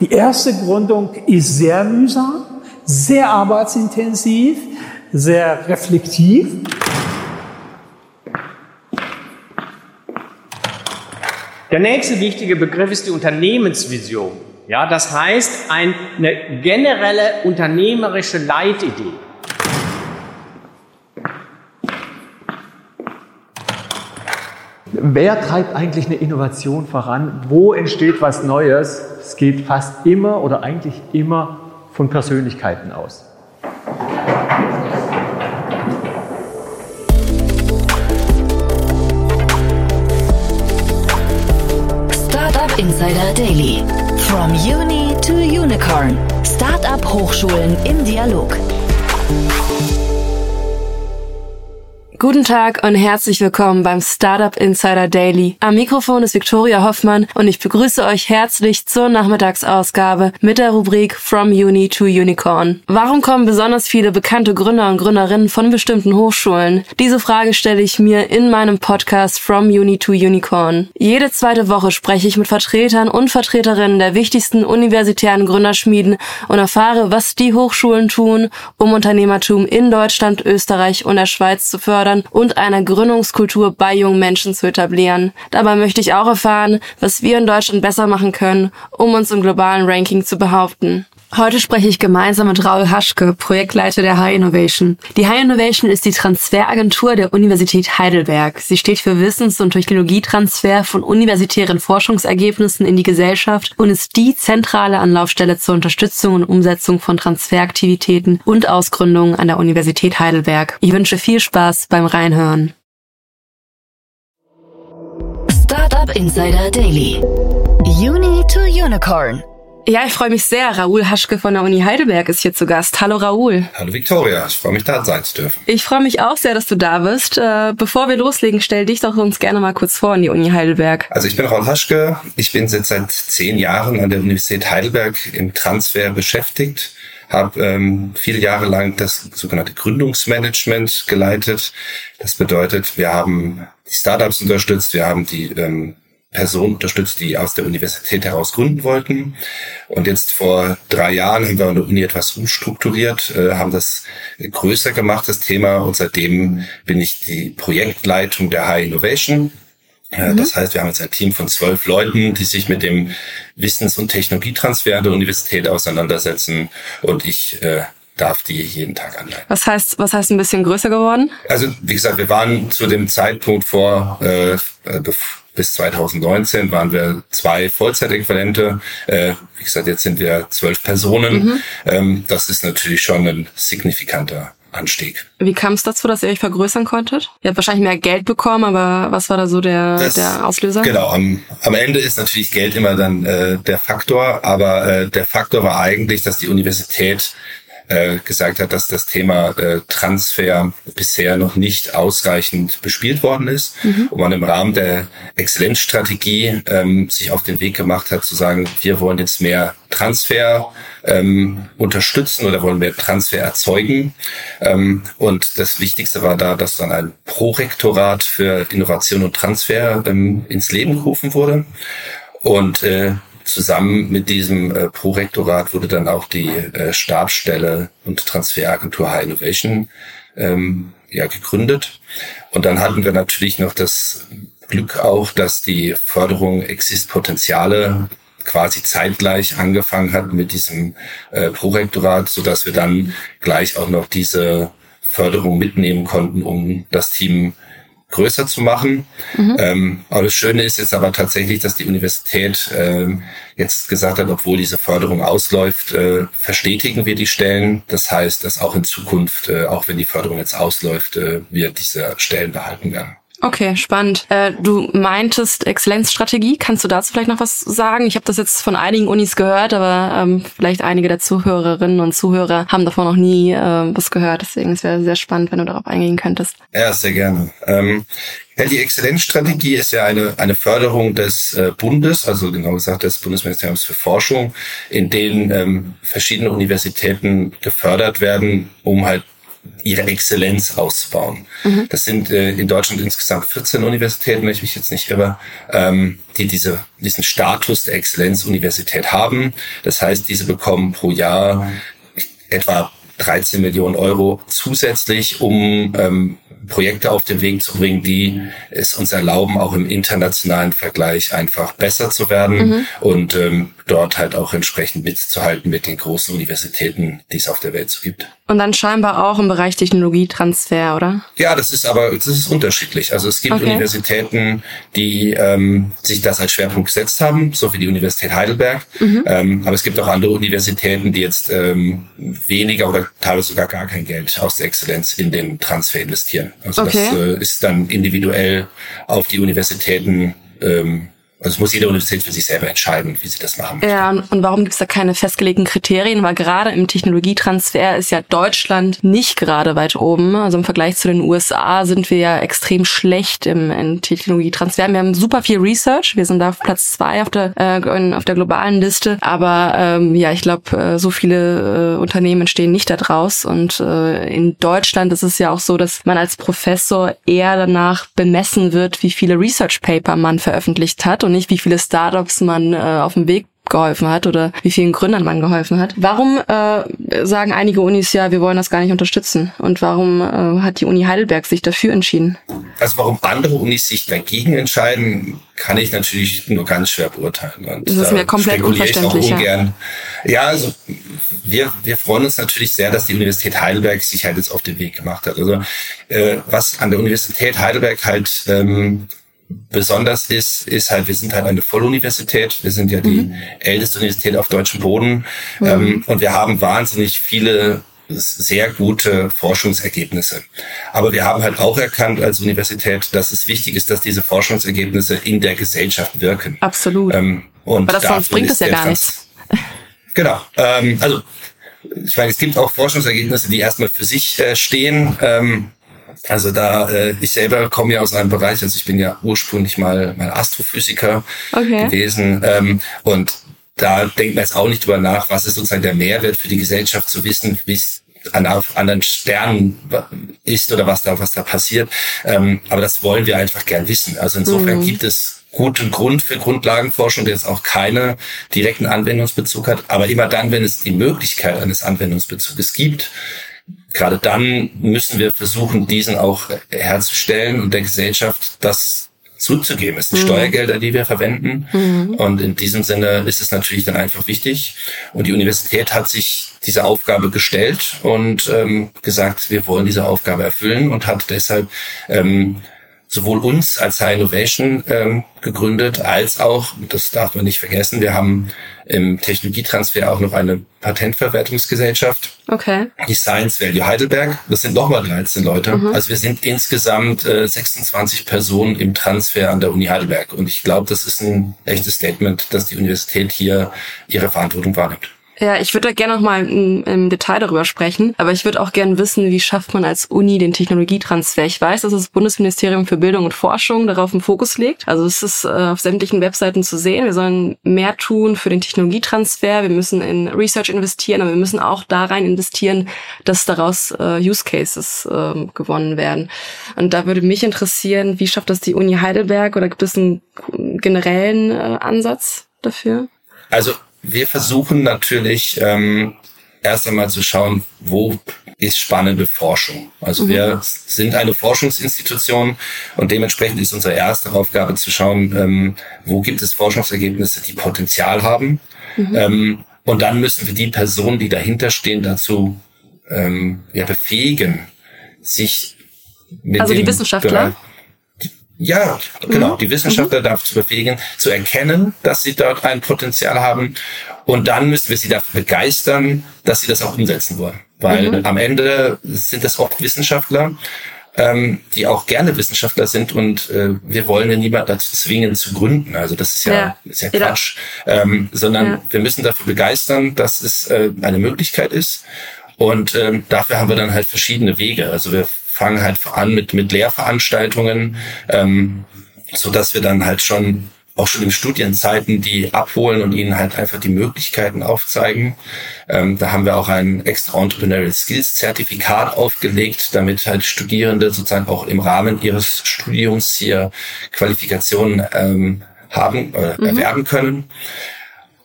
Die erste Gründung ist sehr mühsam, sehr arbeitsintensiv, sehr reflektiv. Der nächste wichtige Begriff ist die Unternehmensvision. Ja, das heißt eine generelle unternehmerische Leitidee. Wer treibt eigentlich eine Innovation voran? Wo entsteht was Neues? Es geht fast immer oder eigentlich immer von Persönlichkeiten aus. Startup Insider Daily. From Uni to Unicorn. Startup Hochschulen im Dialog. Guten Tag und herzlich willkommen beim Startup Insider Daily. Am Mikrofon ist Victoria Hoffmann und ich begrüße euch herzlich zur Nachmittagsausgabe mit der Rubrik From Uni to Unicorn. Warum kommen besonders viele bekannte Gründer und Gründerinnen von bestimmten Hochschulen? Diese Frage stelle ich mir in meinem Podcast From Uni to Unicorn. Jede zweite Woche spreche ich mit Vertretern und Vertreterinnen der wichtigsten universitären Gründerschmieden und erfahre, was die Hochschulen tun, um Unternehmertum in Deutschland, Österreich und der Schweiz zu fördern fördern und eine Gründungskultur bei jungen Menschen zu etablieren. Dabei möchte ich auch erfahren, was wir in Deutschland besser machen können, um uns im globalen Ranking zu behaupten. Heute spreche ich gemeinsam mit Raul Haschke, Projektleiter der High Innovation. Die High Innovation ist die Transferagentur der Universität Heidelberg. Sie steht für Wissens- und Technologietransfer von universitären Forschungsergebnissen in die Gesellschaft und ist die zentrale Anlaufstelle zur Unterstützung und Umsetzung von Transferaktivitäten und Ausgründungen an der Universität Heidelberg. Ich wünsche viel Spaß beim Reinhören. Startup Insider Daily. Uni to Unicorn. Ja, ich freue mich sehr. Raoul Haschke von der Uni Heidelberg ist hier zu Gast. Hallo Raoul. Hallo Victoria, ich freue mich da sein zu dürfen. Ich freue mich auch sehr, dass du da bist. Äh, bevor wir loslegen, stell dich doch uns gerne mal kurz vor in die Uni Heidelberg. Also ich bin Raoul Haschke. Ich bin seit seit zehn Jahren an der Universität Heidelberg im Transfer beschäftigt habe ähm, viele Jahre lang das sogenannte Gründungsmanagement geleitet. Das bedeutet, wir haben die Startups unterstützt, wir haben die ähm, Personen unterstützt, die aus der Universität heraus gründen wollten. Und jetzt vor drei Jahren haben wir an der Uni etwas umstrukturiert, äh, haben das größer gemacht, das Thema. Und seitdem bin ich die Projektleitung der High Innovation. Äh, mhm. Das heißt, wir haben jetzt ein Team von zwölf Leuten, die sich mit dem Wissens- und Technologietransfer der Universität auseinandersetzen. Und ich äh, darf die jeden Tag anleiten. Was heißt, was heißt ein bisschen größer geworden? Also wie gesagt, wir waren zu dem Zeitpunkt vor äh, bis 2019 waren wir zwei Vollzeitäquivalente. Äh, wie gesagt, jetzt sind wir zwölf Personen. Mhm. Ähm, das ist natürlich schon ein signifikanter Anstieg. Wie kam es dazu, dass ihr euch vergrößern konntet? Ihr habt wahrscheinlich mehr Geld bekommen, aber was war da so der, das, der Auslöser? Genau, am, am Ende ist natürlich Geld immer dann äh, der Faktor, aber äh, der Faktor war eigentlich, dass die Universität äh, gesagt hat, dass das Thema äh, Transfer bisher noch nicht ausreichend bespielt worden ist mhm. und man im Rahmen der Exzellenzstrategie ähm, sich auf den Weg gemacht hat zu sagen, wir wollen jetzt mehr Transfer ähm, unterstützen oder wollen mehr Transfer erzeugen. Ähm, und das Wichtigste war da, dass dann ein Prorektorat für Innovation und Transfer ähm, ins Leben gerufen wurde. Und äh, Zusammen mit diesem äh, Prorektorat wurde dann auch die äh, Stabsstelle und Transferagentur High Innovation ähm, ja, gegründet. Und dann hatten wir natürlich noch das Glück auch, dass die Förderung Exist Potenziale quasi zeitgleich angefangen hat mit diesem äh, Prorektorat, so dass wir dann gleich auch noch diese Förderung mitnehmen konnten, um das Team größer zu machen. Mhm. Ähm, aber das Schöne ist jetzt aber tatsächlich, dass die Universität ähm, jetzt gesagt hat, obwohl diese Förderung ausläuft, äh, verstetigen wir die Stellen. Das heißt, dass auch in Zukunft, äh, auch wenn die Förderung jetzt ausläuft, äh, wir diese Stellen behalten werden. Okay, spannend. Äh, du meintest Exzellenzstrategie. Kannst du dazu vielleicht noch was sagen? Ich habe das jetzt von einigen Unis gehört, aber ähm, vielleicht einige der Zuhörerinnen und Zuhörer haben davon noch nie äh, was gehört. Deswegen es sehr spannend, wenn du darauf eingehen könntest. Ja, sehr gerne. Ähm, die Exzellenzstrategie ist ja eine, eine Förderung des äh, Bundes, also genau gesagt des Bundesministeriums für Forschung, in denen ähm, verschiedene Universitäten gefördert werden, um halt ihre Exzellenz auszubauen. Mhm. Das sind äh, in Deutschland insgesamt 14 Universitäten, wenn ich mich jetzt nicht irre, ähm, die diese, diesen Status der Exzellenzuniversität haben. Das heißt, diese bekommen pro Jahr etwa 13 Millionen Euro zusätzlich, um ähm, Projekte auf den Weg zu bringen, die es uns erlauben, auch im internationalen Vergleich einfach besser zu werden mhm. und ähm, dort halt auch entsprechend mitzuhalten mit den großen Universitäten, die es auf der Welt so gibt. Und dann scheinbar auch im Bereich Technologietransfer, oder? Ja, das ist aber das ist unterschiedlich. Also es gibt okay. Universitäten, die ähm, sich das als Schwerpunkt gesetzt haben, so wie die Universität Heidelberg. Mhm. Ähm, aber es gibt auch andere Universitäten, die jetzt ähm, weniger oder teilweise sogar gar kein Geld aus der Exzellenz in den Transfer investieren. Also okay. das äh, ist dann individuell auf die Universitäten ähm, also es muss jede Universität für sich selber entscheiden, wie sie das machen möchte. Ja, und warum gibt es da keine festgelegten Kriterien? Weil gerade im Technologietransfer ist ja Deutschland nicht gerade weit oben. Also im Vergleich zu den USA sind wir ja extrem schlecht im, im Technologietransfer. Wir haben super viel Research. Wir sind da auf Platz zwei auf der, äh, auf der globalen Liste. Aber ähm, ja, ich glaube, äh, so viele äh, Unternehmen entstehen nicht da draus. Und äh, in Deutschland ist es ja auch so, dass man als Professor eher danach bemessen wird, wie viele Research Paper man veröffentlicht hat nicht, wie viele Startups man äh, auf dem Weg geholfen hat oder wie vielen Gründern man geholfen hat. Warum äh, sagen einige Unis ja, wir wollen das gar nicht unterstützen? Und warum äh, hat die Uni Heidelberg sich dafür entschieden? Also warum andere Unis sich dagegen entscheiden, kann ich natürlich nur ganz schwer beurteilen. Und das ist mir komplett unverständlich. Ja. ja, also wir, wir freuen uns natürlich sehr, dass die Universität Heidelberg sich halt jetzt auf den Weg gemacht hat. Also äh, was an der Universität Heidelberg halt ähm, besonders ist, ist halt, wir sind halt eine Volluniversität. Wir sind ja die mhm. älteste Universität auf deutschem Boden. Mhm. Ähm, und wir haben wahnsinnig viele sehr gute Forschungsergebnisse. Aber wir haben halt auch erkannt als Universität, dass es wichtig ist, dass diese Forschungsergebnisse in der Gesellschaft wirken. Absolut. Ähm, und Aber das sonst bringt es ja gar nichts. Genau. Ähm, also ich meine, es gibt auch Forschungsergebnisse, die erstmal für sich äh, stehen. Ähm, also da, äh, ich selber komme ja aus einem Bereich, also ich bin ja ursprünglich mal, mal Astrophysiker okay. gewesen ähm, und da denkt man jetzt auch nicht drüber nach, was ist sozusagen der Mehrwert für die Gesellschaft zu wissen, wie es an anderen Sternen ist oder was da, was da passiert. Ähm, aber das wollen wir einfach gern wissen. Also insofern mhm. gibt es guten Grund für Grundlagenforschung, der jetzt auch keine direkten Anwendungsbezug hat. Aber immer dann, wenn es die Möglichkeit eines Anwendungsbezuges gibt, gerade dann müssen wir versuchen, diesen auch herzustellen und der Gesellschaft das zuzugeben. Es sind mhm. Steuergelder, die wir verwenden. Mhm. Und in diesem Sinne ist es natürlich dann einfach wichtig. Und die Universität hat sich diese Aufgabe gestellt und ähm, gesagt, wir wollen diese Aufgabe erfüllen und hat deshalb ähm, sowohl uns als High Innovation ähm, gegründet, als auch, das darf man nicht vergessen, wir haben im Technologietransfer auch noch eine Patentverwertungsgesellschaft. Okay. Die Science Value Heidelberg. Das sind nochmal 13 Leute. Mhm. Also wir sind insgesamt äh, 26 Personen im Transfer an der Uni Heidelberg. Und ich glaube, das ist ein echtes Statement, dass die Universität hier ihre Verantwortung wahrnimmt. Ja, ich würde da gerne noch mal im, im, Detail darüber sprechen, aber ich würde auch gerne wissen, wie schafft man als Uni den Technologietransfer? Ich weiß, dass das Bundesministerium für Bildung und Forschung darauf einen Fokus legt. Also es ist äh, auf sämtlichen Webseiten zu sehen. Wir sollen mehr tun für den Technologietransfer. Wir müssen in Research investieren, aber wir müssen auch da rein investieren, dass daraus äh, Use Cases äh, gewonnen werden. Und da würde mich interessieren, wie schafft das die Uni Heidelberg oder gibt es einen generellen äh, Ansatz dafür? Also wir versuchen natürlich ähm, erst einmal zu schauen, wo ist spannende Forschung. Also mhm. wir sind eine Forschungsinstitution und dementsprechend ist unsere erste Aufgabe zu schauen, ähm, wo gibt es Forschungsergebnisse, die Potenzial haben. Mhm. Ähm, und dann müssen wir die Personen, die dahinter stehen, dazu ähm, ja, befähigen, sich mit also die Wissenschaftler? Ja, genau. Mhm. Die Wissenschaftler mhm. dazu befähigen, zu erkennen, dass sie dort ein Potenzial haben. Und dann müssen wir sie dafür begeistern, dass sie das auch umsetzen wollen. Weil mhm. am Ende sind das oft Wissenschaftler, ähm, die auch gerne Wissenschaftler sind und äh, wir wollen ja niemand dazu zwingen zu gründen. Also das ist ja, ja. Ist ja Quatsch. Ähm, sondern ja. wir müssen dafür begeistern, dass es äh, eine Möglichkeit ist. Und ähm, dafür haben wir dann halt verschiedene Wege. Also wir fangen halt an mit, mit Lehrveranstaltungen, ähm, so dass wir dann halt schon auch schon in Studienzeiten die abholen und ihnen halt einfach die Möglichkeiten aufzeigen. Ähm, da haben wir auch ein extra Entrepreneurial Skills Zertifikat aufgelegt, damit halt Studierende sozusagen auch im Rahmen ihres Studiums hier Qualifikationen ähm, haben, äh, mhm. erwerben können.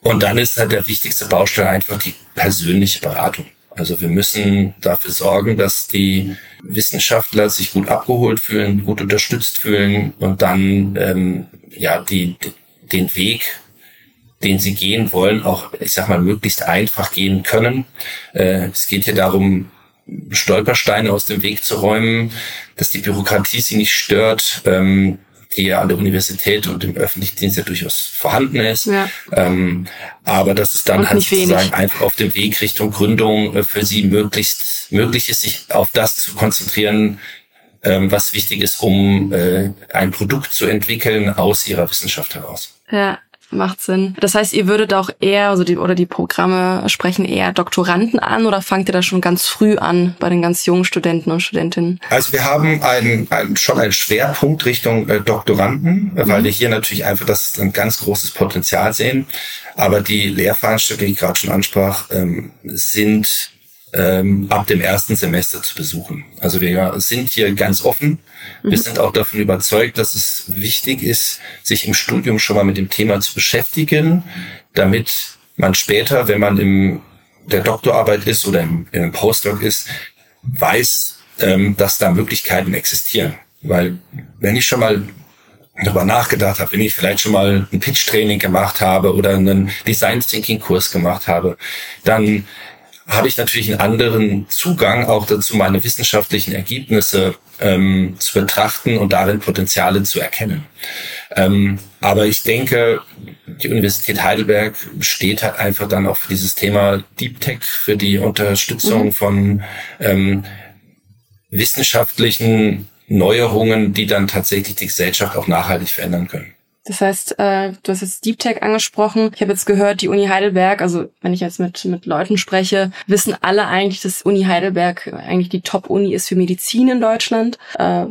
Und dann ist halt der wichtigste Baustein einfach die persönliche Beratung. Also wir müssen dafür sorgen, dass die Wissenschaftler sich gut abgeholt fühlen, gut unterstützt fühlen und dann ähm, ja die, den Weg, den sie gehen wollen, auch ich sag mal möglichst einfach gehen können. Äh, es geht hier darum, Stolpersteine aus dem Weg zu räumen, dass die Bürokratie sie nicht stört, ähm, die ja an der Universität und im öffentlichen Dienst ja durchaus vorhanden ist. Ja. Ähm, aber dass es dann halt sozusagen einfach auf dem Weg Richtung Gründung äh, für sie möglichst möglich ist, sich auf das zu konzentrieren, ähm, was wichtig ist, um äh, ein Produkt zu entwickeln aus ihrer Wissenschaft heraus. Ja, macht Sinn. Das heißt, ihr würdet auch eher, also die, oder die Programme sprechen eher Doktoranden an oder fangt ihr da schon ganz früh an bei den ganz jungen Studenten und Studentinnen? Also wir haben einen, einen schon einen Schwerpunkt Richtung äh, Doktoranden, mhm. weil wir hier natürlich einfach das ein ganz großes Potenzial sehen. Aber die Lehrveranstaltungen, die ich gerade schon ansprach, ähm, sind ähm, ab dem ersten Semester zu besuchen. Also wir sind hier ganz offen. Wir mhm. sind auch davon überzeugt, dass es wichtig ist, sich im Studium schon mal mit dem Thema zu beschäftigen, damit man später, wenn man im der Doktorarbeit ist oder im, im Postdoc ist, weiß, ähm, dass da Möglichkeiten existieren. Weil wenn ich schon mal darüber nachgedacht habe, wenn ich vielleicht schon mal ein Pitch-Training gemacht habe oder einen Design Thinking Kurs gemacht habe, dann habe ich natürlich einen anderen Zugang auch dazu, meine wissenschaftlichen Ergebnisse ähm, zu betrachten und darin Potenziale zu erkennen. Ähm, aber ich denke, die Universität Heidelberg steht halt einfach dann auch für dieses Thema Deep Tech, für die Unterstützung mhm. von ähm, wissenschaftlichen Neuerungen, die dann tatsächlich die Gesellschaft auch nachhaltig verändern können. Das heißt, äh, du hast jetzt Deep Tech angesprochen. Ich habe jetzt gehört, die Uni Heidelberg, also wenn ich jetzt mit, mit Leuten spreche, wissen alle eigentlich, dass Uni Heidelberg eigentlich die Top-Uni ist für Medizin in Deutschland. Äh,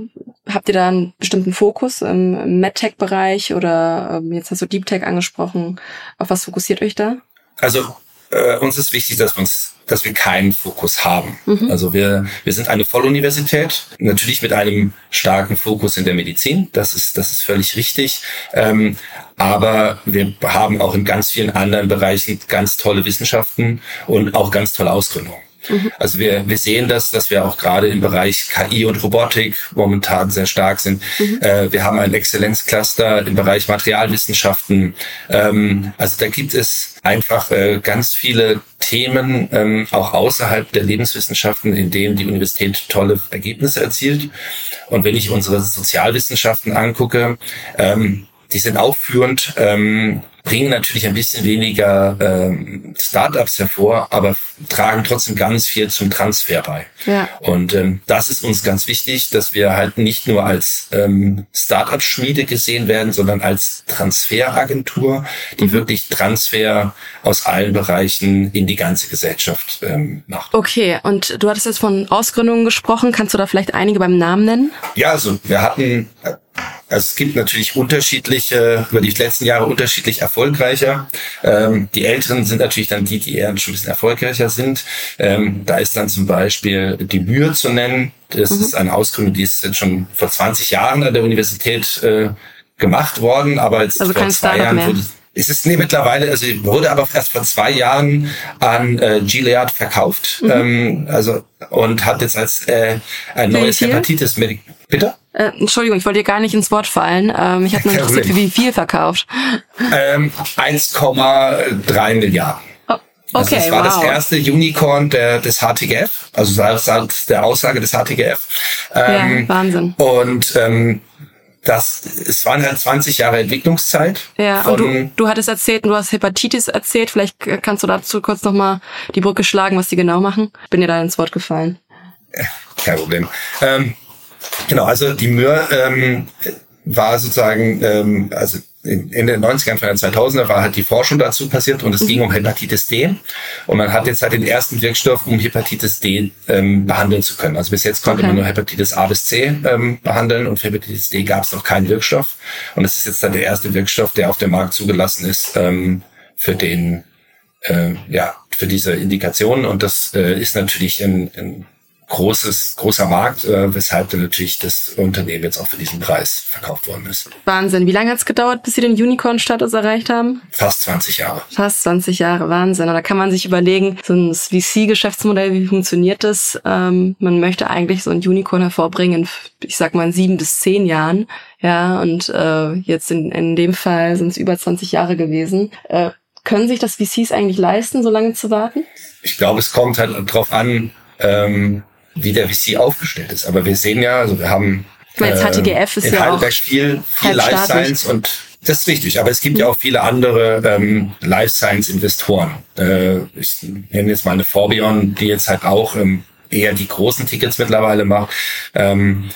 habt ihr da einen bestimmten Fokus im MedTech-Bereich oder äh, jetzt hast du Deep Tech angesprochen. Auf was fokussiert euch da? Also äh, uns ist wichtig, dass wir uns dass wir keinen Fokus haben. Mhm. Also wir, wir sind eine Volluniversität, natürlich mit einem starken Fokus in der Medizin, das ist, das ist völlig richtig. Ähm, aber wir haben auch in ganz vielen anderen Bereichen ganz tolle Wissenschaften und auch ganz tolle Ausgründungen. Mhm. Also wir, wir sehen das, dass wir auch gerade im Bereich KI und Robotik momentan sehr stark sind. Mhm. Äh, wir haben ein Exzellenzcluster im Bereich Materialwissenschaften. Ähm, also da gibt es einfach äh, ganz viele Themen, ähm, auch außerhalb der Lebenswissenschaften, in denen die Universität tolle Ergebnisse erzielt. Und wenn ich unsere Sozialwissenschaften angucke, ähm, die sind auch führend. Ähm, bringen natürlich ein bisschen weniger ähm, Startups hervor, aber tragen trotzdem ganz viel zum Transfer bei. Ja. Und ähm, das ist uns ganz wichtig, dass wir halt nicht nur als ähm, Startup-Schmiede gesehen werden, sondern als Transferagentur, die mhm. wirklich Transfer aus allen Bereichen in die ganze Gesellschaft ähm, macht. Okay, und du hattest jetzt von Ausgründungen gesprochen. Kannst du da vielleicht einige beim Namen nennen? Ja, also wir hatten äh, also es gibt natürlich unterschiedliche, über die letzten Jahre unterschiedlich erfolgreicher. Ähm, die Älteren sind natürlich dann die, die eher schon ein bisschen erfolgreicher sind. Ähm, da ist dann zum Beispiel die Mühe zu nennen. Das mhm. ist eine Ausgründung, die ist jetzt schon vor 20 Jahren an der Universität äh, gemacht worden, aber jetzt also vor zwei Jahren mehr. wurde es ist nee, mittlerweile, also wurde aber erst vor zwei Jahren an äh, Gilead verkauft, mhm. ähm, also und hat jetzt als äh, ein neues Hepatitis-Medik. Bitte? Äh, Entschuldigung, ich wollte dir gar nicht ins Wort fallen. Ähm, ich habe nur interessiert, für wie viel verkauft. Ähm, 1,3 Milliarden. Oh, okay, also das war wow. das erste Unicorn der, des HTGF, also seit der Aussage des HTGF. Ähm, ja, Wahnsinn. Und ähm, das, es waren halt 20 Jahre Entwicklungszeit. Ja, und du, du hattest erzählt, du hast Hepatitis erzählt. Vielleicht kannst du dazu kurz nochmal die Brücke schlagen, was die genau machen. Bin dir da ins Wort gefallen. Kein Problem. Ähm, Genau, also die Möhr ähm, war sozusagen, ähm, also Ende der 90er, Anfang der 2000er war halt die Forschung dazu passiert und es mhm. ging um Hepatitis D. Und man hat jetzt halt den ersten Wirkstoff, um Hepatitis D ähm, behandeln zu können. Also bis jetzt konnte okay. man nur Hepatitis A bis C ähm, behandeln und für Hepatitis D gab es noch keinen Wirkstoff. Und es ist jetzt dann der erste Wirkstoff, der auf dem Markt zugelassen ist ähm, für den, äh, ja, für diese Indikation. Und das äh, ist natürlich ein, ein großes, großer Markt, äh, weshalb dann natürlich das Unternehmen jetzt auch für diesen Preis verkauft worden ist. Wahnsinn. Wie lange hat es gedauert, bis Sie den Unicorn-Status erreicht haben? Fast 20 Jahre. Fast 20 Jahre, Wahnsinn. Und da kann man sich überlegen, so ein VC-Geschäftsmodell, wie funktioniert das? Ähm, man möchte eigentlich so ein Unicorn hervorbringen in, ich sag mal, in sieben bis zehn Jahren. Ja, und äh, jetzt in, in dem Fall sind es über 20 Jahre gewesen. Äh, können sich das VCs eigentlich leisten, so lange zu warten? Ich glaube, es kommt halt drauf an, ähm, wie der VC aufgestellt ist. Aber wir sehen ja, also wir haben ich meine, jetzt HTGF ist in ja Heidelberg auch viel, viel Life Science und das ist richtig. Aber es gibt ja auch viele andere ähm, Life Science Investoren. Äh, ich nenne jetzt mal eine Forbion, die jetzt halt auch ähm, eher die großen Tickets mittlerweile macht. Ähm,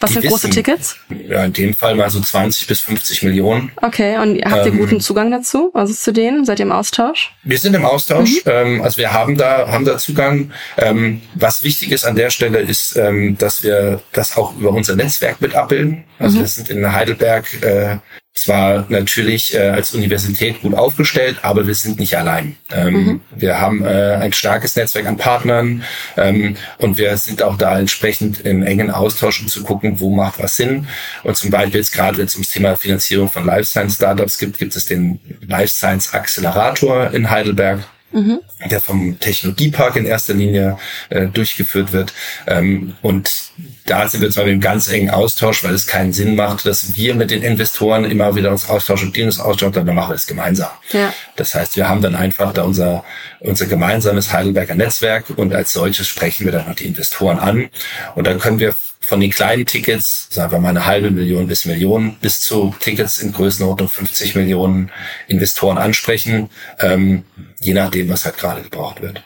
was sind große Tickets? Ja, in dem Fall mal so 20 bis 50 Millionen. Okay, und habt ihr ähm, guten Zugang dazu? Also zu denen? Seid ihr im Austausch? Wir sind im Austausch. Mhm. Ähm, also wir haben da, haben da Zugang. Ähm, was wichtig ist an der Stelle ist, ähm, dass wir das auch über unser Netzwerk mit abbilden. Also mhm. wir sind in Heidelberg äh, zwar natürlich äh, als Universität gut aufgestellt, aber wir sind nicht allein. Ähm, mhm. Wir haben äh, ein starkes Netzwerk an Partnern ähm, und wir sind auch da entsprechend im engen Austausch, um zu gucken, wo macht was Sinn. Und zum Beispiel jetzt gerade, wenn es ums Thema Finanzierung von Life Science Startups gibt, gibt es den Life Science Accelerator in Heidelberg mhm. der vom Technologiepark in erster Linie äh, durchgeführt wird. Ähm, und da sind wir zwar im ganz engen Austausch, weil es keinen Sinn macht, dass wir mit den Investoren immer wieder uns austauschen und die uns austauschen, dann machen wir es gemeinsam. Ja. Das heißt, wir haben dann einfach da unser, unser gemeinsames Heidelberger Netzwerk und als solches sprechen wir dann auch die Investoren an. Und dann können wir von den kleinen Tickets, sagen wir mal eine halbe Million bis Millionen, bis zu Tickets in Größenordnung 50 Millionen Investoren ansprechen, ähm, je nachdem, was halt gerade gebraucht wird.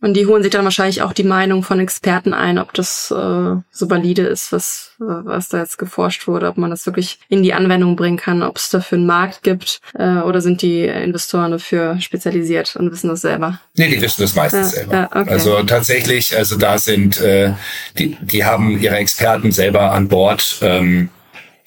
Und die holen sich dann wahrscheinlich auch die Meinung von Experten ein, ob das äh, so valide ist, was, was da jetzt geforscht wurde, ob man das wirklich in die Anwendung bringen kann, ob es dafür einen Markt gibt äh, oder sind die Investoren dafür spezialisiert und wissen das selber? Nee, die wissen das meistens ja, selber. Ja, okay. Also tatsächlich, also da sind, äh, die, die haben ihre Experten selber an Bord. Ähm,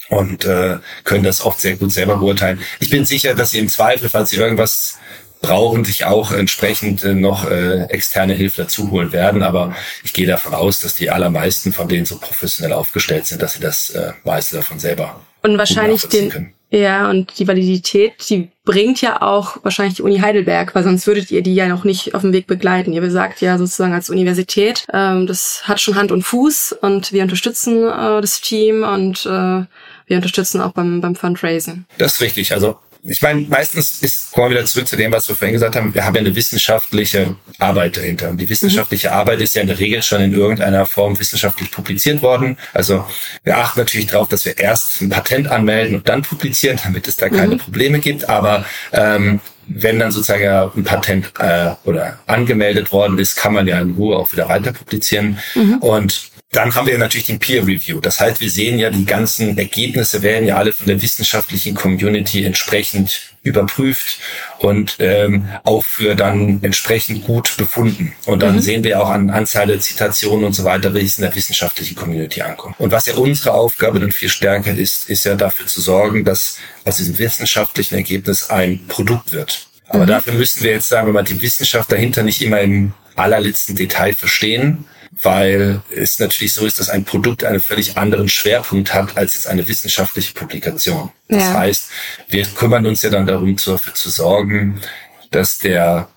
und äh, können das oft sehr gut selber beurteilen. Ich bin sicher, dass sie im Zweifel, falls sie irgendwas brauchen, sich auch entsprechend äh, noch äh, externe Hilfe dazu holen werden. Aber ich gehe davon aus, dass die allermeisten von denen so professionell aufgestellt sind, dass sie das äh, meiste davon selber und wahrscheinlich den können. ja und die Validität, die bringt ja auch wahrscheinlich die Uni Heidelberg, weil sonst würdet ihr die ja noch nicht auf dem Weg begleiten. Ihr besagt ja sozusagen als Universität, ähm, das hat schon Hand und Fuß und wir unterstützen äh, das Team und äh, wir unterstützen auch beim beim Fundraising. Das ist richtig. Also ich meine, meistens ist, kommen wir wieder zurück zu dem, was wir vorhin gesagt haben, wir haben ja eine wissenschaftliche Arbeit dahinter. Und die wissenschaftliche mhm. Arbeit ist ja in der Regel schon in irgendeiner Form wissenschaftlich publiziert worden. Also wir achten natürlich darauf, dass wir erst ein Patent anmelden und dann publizieren, damit es da keine mhm. Probleme gibt. Aber ähm, wenn dann sozusagen ja ein Patent äh, oder angemeldet worden ist, kann man ja in Ruhe auch wieder weiter publizieren. Mhm. Und dann haben wir natürlich den Peer Review. Das heißt, wir sehen ja, die ganzen Ergebnisse werden ja alle von der wissenschaftlichen Community entsprechend überprüft und ähm, auch für dann entsprechend gut befunden. Und dann mhm. sehen wir auch an Anzahl der Zitationen und so weiter, wie es in der wissenschaftlichen Community ankommt. Und was ja unsere Aufgabe dann viel stärker ist, ist ja dafür zu sorgen, dass aus diesem wissenschaftlichen Ergebnis ein Produkt wird. Aber mhm. dafür müssen wir jetzt sagen, wenn man die Wissenschaft dahinter nicht immer im allerletzten Detail verstehen, weil es natürlich so ist, dass ein Produkt einen völlig anderen Schwerpunkt hat als jetzt eine wissenschaftliche Publikation. Das ja. heißt, wir kümmern uns ja dann darum, dafür zu sorgen, dass der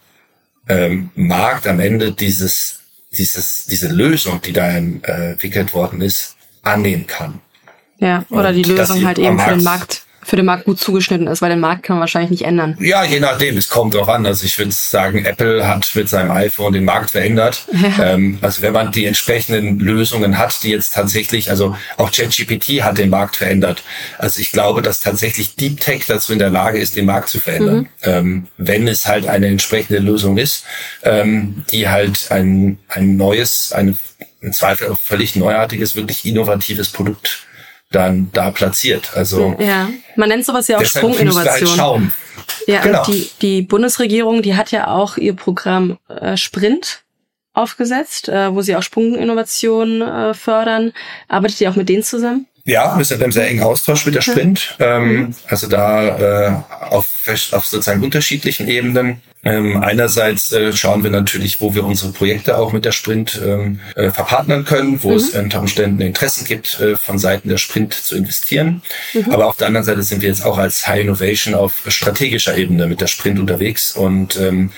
ähm, Markt am Ende dieses, dieses, diese Lösung, die da äh, entwickelt worden ist, annehmen kann. Ja, oder Und die Lösung halt eben für den Markt für den Markt gut zugeschnitten ist, weil den Markt kann man wahrscheinlich nicht ändern. Ja, je nachdem. Es kommt drauf an. Also ich würde sagen, Apple hat mit seinem iPhone den Markt verändert. Ja. Ähm, also wenn man die entsprechenden Lösungen hat, die jetzt tatsächlich, also auch ChatGPT hat den Markt verändert. Also ich glaube, dass tatsächlich Deep Tech dazu in der Lage ist, den Markt zu verändern. Mhm. Ähm, wenn es halt eine entsprechende Lösung ist, ähm, die halt ein, ein neues, ein im Zweifel auch völlig neuartiges, wirklich innovatives Produkt dann da platziert. Also ja, man nennt sowas ja auch Sprunginnovation. Halt schauen. Ja, Genau. die, die Bundesregierung, die hat ja auch ihr Programm äh, Sprint aufgesetzt, äh, wo sie auch Sprunginnovationen äh, fördern. Arbeitet ihr auch mit denen zusammen? Ja, wir sind im sehr engen Austausch mit der Sprint. Ähm, also da äh, auf, auf sozusagen unterschiedlichen Ebenen. Ähm, einerseits äh, schauen wir natürlich, wo wir unsere Projekte auch mit der Sprint ähm, äh, verpartnern können, wo es unter Umständen Interessen gibt, äh, von Seiten der Sprint zu investieren. Aber auf der anderen Seite sind wir jetzt auch als High Innovation auf strategischer Ebene mit der Sprint unterwegs und ähm,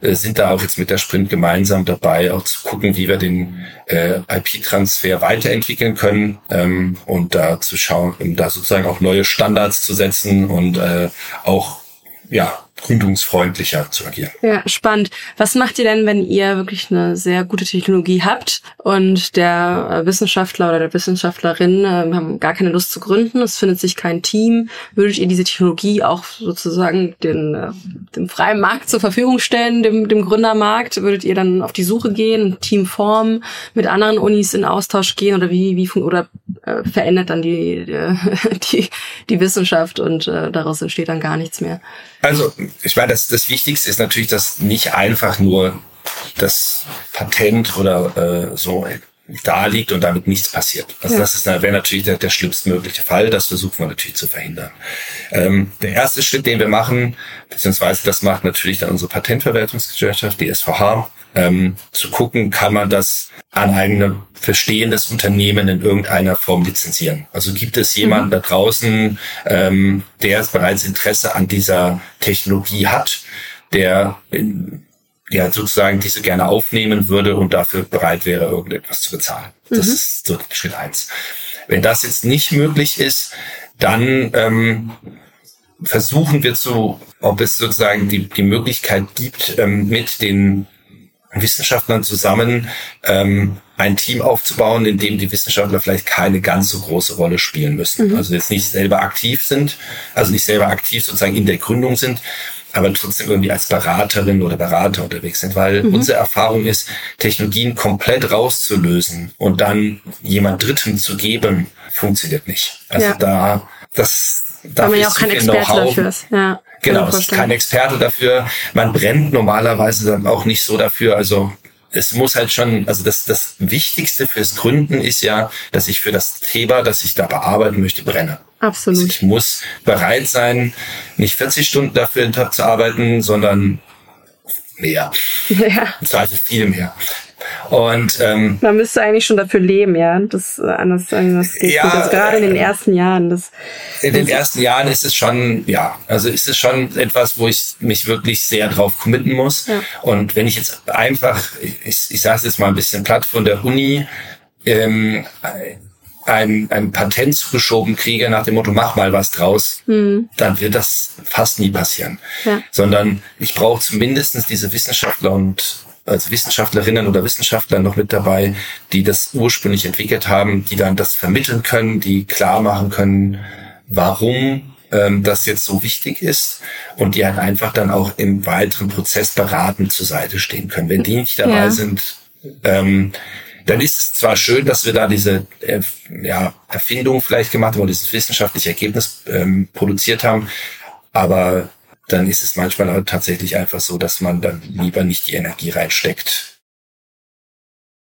äh, sind da auch jetzt mit der Sprint gemeinsam dabei, auch zu gucken, wie wir den äh, IP-Transfer weiterentwickeln können ähm, und da zu schauen, um da sozusagen auch neue Standards zu setzen und äh, auch ja gründungsfreundlicher zu agieren. Ja, spannend. Was macht ihr denn, wenn ihr wirklich eine sehr gute Technologie habt und der äh, Wissenschaftler oder der Wissenschaftlerin äh, haben gar keine Lust zu gründen, es findet sich kein Team? Würdet ihr diese Technologie auch sozusagen den, äh, dem freien Markt zur Verfügung stellen, dem, dem Gründermarkt? Würdet ihr dann auf die Suche gehen, ein Team formen, mit anderen Unis in Austausch gehen oder wie, wie oder äh, verändert dann die, äh, die, die Wissenschaft und äh, daraus entsteht dann gar nichts mehr? Also, ich meine, das, das Wichtigste ist natürlich, dass nicht einfach nur das Patent oder äh, so da liegt und damit nichts passiert. Also Ja. das ist wäre natürlich der, der schlimmstmögliche Fall. Das versuchen wir natürlich zu verhindern. Ähm, der erste Schritt, den wir machen, beziehungsweise das macht natürlich dann unsere Patentverwertungsgesellschaft, die SVH, ähm, zu gucken, kann man das an ein bestehendes Unternehmen in irgendeiner Form lizenzieren. Also gibt es jemanden da draußen, ähm, der bereits Interesse an dieser Technologie hat, der in, ja sozusagen diese gerne aufnehmen würde und dafür bereit wäre, irgendetwas zu bezahlen. Das ist so Schritt eins. Wenn das jetzt nicht möglich ist, dann ähm, versuchen wir zu, ob es sozusagen die, die Möglichkeit gibt, ähm, mit den Wissenschaftlern zusammen ähm, ein Team aufzubauen, in dem die Wissenschaftler vielleicht keine ganz so große Rolle spielen müssen. Also jetzt nicht selber aktiv sind, also nicht selber aktiv sozusagen in der Gründung sind, aber trotzdem irgendwie als Beraterin oder Berater unterwegs sind, weil unsere Erfahrung ist, Technologien komplett rauszulösen und dann jemand Dritten zu geben, funktioniert nicht. Also Ja. da, das, dafür man ja auch kein Experte dafür ist. Ja, Genau, ist kein Experte dafür. Man brennt normalerweise dann auch nicht so dafür. Also es muss halt schon, also das, das Wichtigste fürs Gründen ist ja, dass ich für das Thema, das ich da bearbeiten möchte, brenne. Also Absolut. ich muss bereit sein, nicht 40 Stunden dafür zu arbeiten, sondern mehr. Ja. Im Zweifel viel mehr. Und ähm, Man müsste eigentlich schon dafür leben, ja. Das äh, anders anders geht Ja, nicht. Also gerade in den äh, ersten Jahren. Das, in den ersten Jahren ist es schon, ja, also ist es schon etwas, wo ich mich wirklich sehr drauf committen muss. Ja. Und wenn ich jetzt einfach, ich, ich sage es jetzt mal ein bisschen platt von der Uni, ähm, ein, ein Patent zugeschoben kriege nach dem Motto, mach mal was draus, dann wird das fast nie passieren. Ja. Sondern ich brauche zumindestens diese Wissenschaftler und also Wissenschaftlerinnen oder Wissenschaftler noch mit dabei, die das ursprünglich entwickelt haben, die dann das vermitteln können, die klar machen können, warum ähm, das jetzt so wichtig ist und die halt einfach dann auch im weiteren Prozess beratend zur Seite stehen können. Wenn die nicht dabei Ja. sind, ähm, dann ist es zwar schön, dass wir da diese äh, ja, Erfindung vielleicht gemacht haben oder dieses wissenschaftliche Ergebnis ähm, produziert haben, aber dann ist es manchmal auch tatsächlich einfach so, dass man dann lieber nicht die Energie reinsteckt.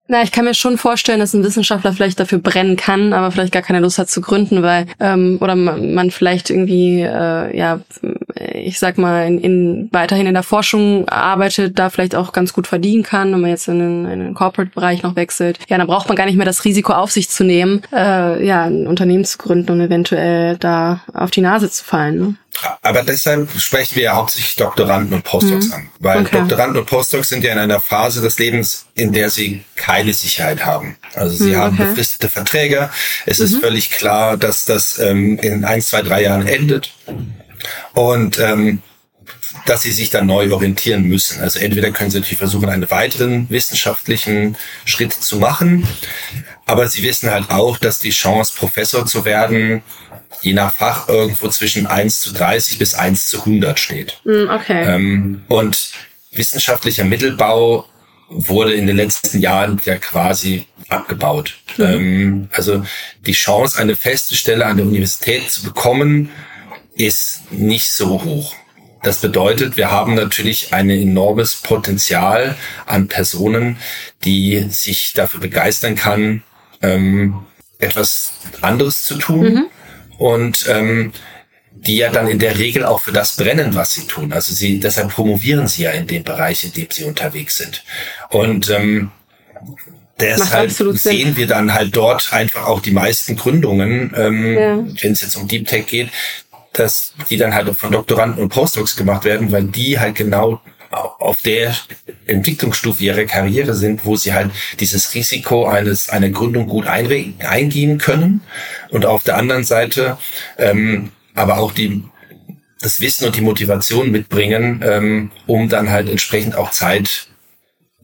na, ich kann mir schon vorstellen, dass ein Wissenschaftler vielleicht dafür brennen kann, aber vielleicht gar keine Lust hat zu gründen, weil ähm, oder man, man vielleicht irgendwie äh, ja, ich sag mal in, in weiterhin in der Forschung arbeitet, da vielleicht auch ganz gut verdienen kann, wenn man jetzt in den, in den Corporate-Bereich noch wechselt. Ja, dann braucht man gar nicht mehr das Risiko auf sich zu nehmen, äh, ja, ein Unternehmen zu gründen und eventuell da auf die Nase zu fallen. Ne? Aber deshalb sprechen wir ja hauptsächlich Doktoranden und Postdocs an. Weil Okay. Doktoranden und Postdocs sind ja in einer Phase des Lebens, in der sie keine Sicherheit haben. Also sie haben okay. befristete Verträge. Es ist völlig klar, dass das ähm, in ein, zwei, drei Jahren endet. Und ähm, dass sie sich dann neu orientieren müssen. Also entweder können sie natürlich versuchen, einen weiteren wissenschaftlichen Schritt zu machen, aber sie wissen halt auch, dass die Chance, Professor zu werden, je nach Fach irgendwo zwischen 1 zu 30 bis 1 zu 100 steht. Hm, Okay. Ähm, und wissenschaftlicher Mittelbau wurde in den letzten Jahren ja quasi abgebaut. Mhm. Ähm, also die Chance, eine feste Stelle an der Universität zu bekommen, ist nicht so hoch. Das bedeutet, wir haben natürlich ein enormes Potenzial an Personen, die sich dafür begeistern kann, ähm, etwas anderes zu tun. Mhm. Und ähm, die ja dann in der Regel auch für das brennen, was sie tun. Also sie, deshalb promovieren sie ja in dem Bereich, in dem sie unterwegs sind. Und ähm, deshalb sehen wir dann halt dort einfach auch die meisten Gründungen, ähm, ja. wenn es jetzt um Deep Tech geht, dass die dann halt von Doktoranden und Postdocs gemacht werden, weil die halt genau auf der Entwicklungsstufe ihrer Karriere sind, wo sie halt dieses Risiko eines einer Gründung gut eingehen können und auf der anderen Seite ähm, aber auch die das Wissen und die Motivation mitbringen, ähm, um dann halt entsprechend auch Zeit,